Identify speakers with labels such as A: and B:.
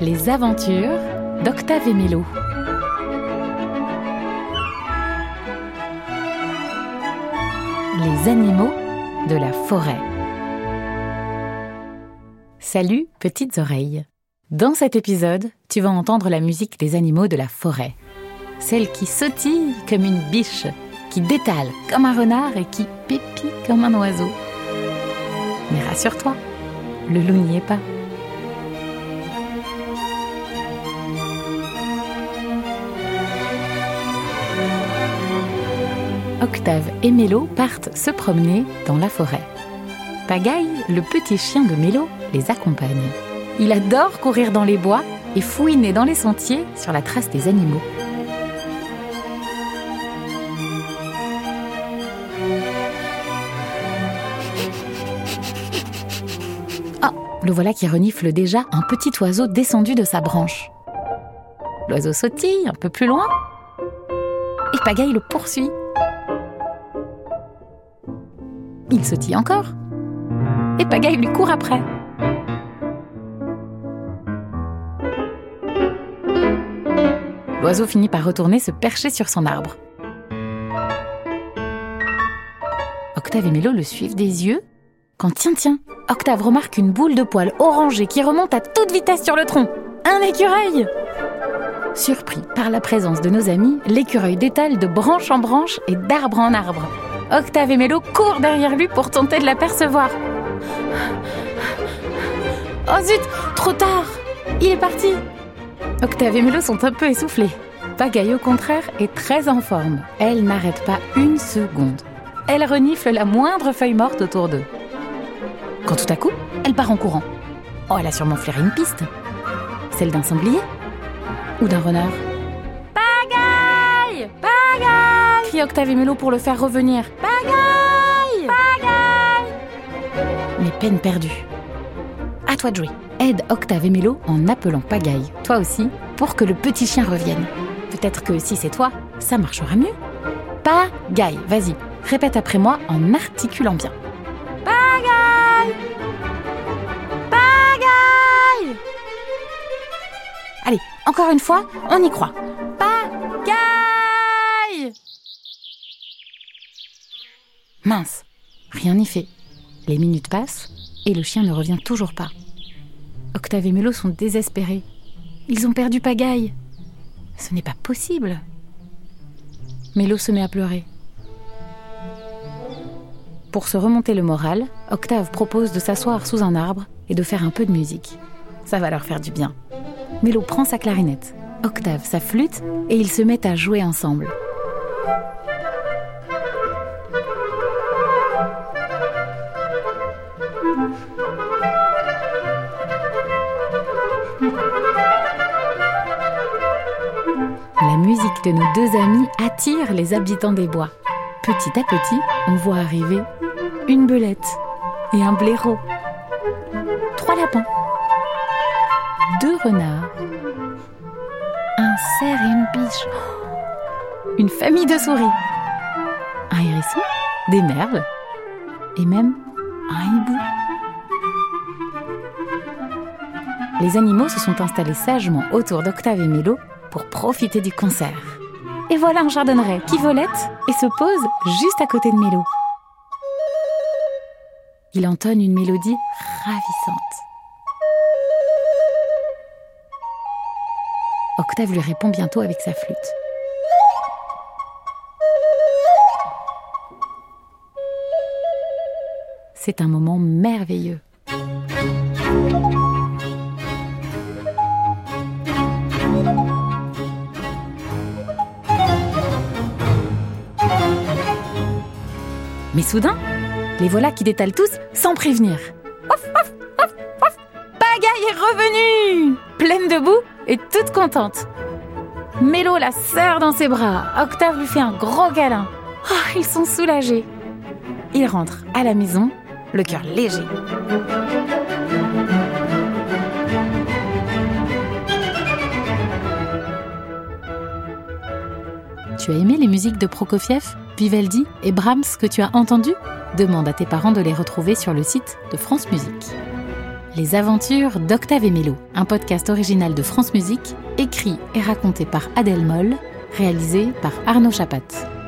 A: Les aventures d'Octave et Mélo. Les animaux de la forêt. Salut, petites oreilles. Dans cet épisode, tu vas entendre la musique des animaux de la forêt. Celle qui sautille comme une biche, qui détale comme un renard et qui pépit comme un oiseau. Mais rassure-toi, le loup n'y est pas. Octave et Mélo partent se promener dans la forêt. Pagaille, le petit chien de Mélo, les accompagne. Il adore courir dans les bois et fouiner dans les sentiers sur la trace des animaux. Le voilà qui renifle déjà un petit oiseau descendu de sa branche. L'oiseau sautille un peu plus loin et Pagaille le poursuit. Il sautille encore et Pagaille lui court après. L'oiseau finit par retourner se percher sur son arbre. Octave et Mélo le suivent des yeux quand tiens tiens, Octave remarque une boule de poils orangée qui remonte à toute vitesse sur le tronc. Un écureuil Surpris par la présence de nos amis, l'écureuil détale de branche en branche et d'arbre en arbre. Octave et Mélo courent derrière lui pour tenter de l'apercevoir. Oh zut, trop tard Il est parti Octave et Mélo sont un peu essoufflés. Pagaille, au contraire, est très en forme. Elle n'arrête pas une seconde. Elle renifle la moindre feuille morte autour d'eux. Quand tout à coup, elle part en courant. Oh, elle a sûrement flairé une piste. Celle d'un sanglier Ou d'un renard Pagaille Pagaille crie Octave et Mélo pour le faire revenir. Pagaille Pagaille Mais peine perdue. À toi de jouer. Aide Octave et Mélo en appelant Pagaille, toi aussi, pour que le petit chien revienne. Peut-être que si c'est toi, ça marchera mieux. Pagaille, vas-y, répète après moi en articulant bien. Allez, encore une fois, on y croit. Pagaille Mince, rien n'y fait. Les minutes passent et le chien ne revient toujours pas. Octave et Mélo sont désespérés. Ils ont perdu Pagaille. Ce n'est pas possible. Mélo se met à pleurer. Pour se remonter le moral, Octave propose de s'asseoir sous un arbre et de faire un peu de musique. Ça va leur faire du bien. Mélo prend sa clarinette, Octave sa flûte et ils se mettent à jouer ensemble. La musique de nos deux amis attire les habitants des bois. Petit à petit, on voit arriver une belette et un blaireau, trois lapins, deux renards, un cerf et une biche, une famille de souris, un hérisson, des merles et même un hibou. Les animaux se sont installés sagement autour d'Octave et Mélo pour profiter du concert. Et voilà un chardonneret qui volette et se pose juste à côté de Mélo. Il entonne une mélodie ravissante. Octave lui répond bientôt avec sa flûte. C'est un moment merveilleux. Mais soudain, les voilà qui détalent tous sans prévenir. Pagaille est revenue Pleine de boue et toute contente. Mélo la serre dans ses bras. Octave lui fait un gros câlin. Oh, ils sont soulagés. Ils rentrent à la maison, le cœur léger. Tu as aimé les musiques de Prokofiev, Vivaldi et Brahms que tu as entendues? Demande à tes parents de les retrouver sur le site de France Musique. Les aventures d'Octave et un podcast original de France Musique, écrit et raconté par Adèle Moll, réalisé par Arnaud Chapat.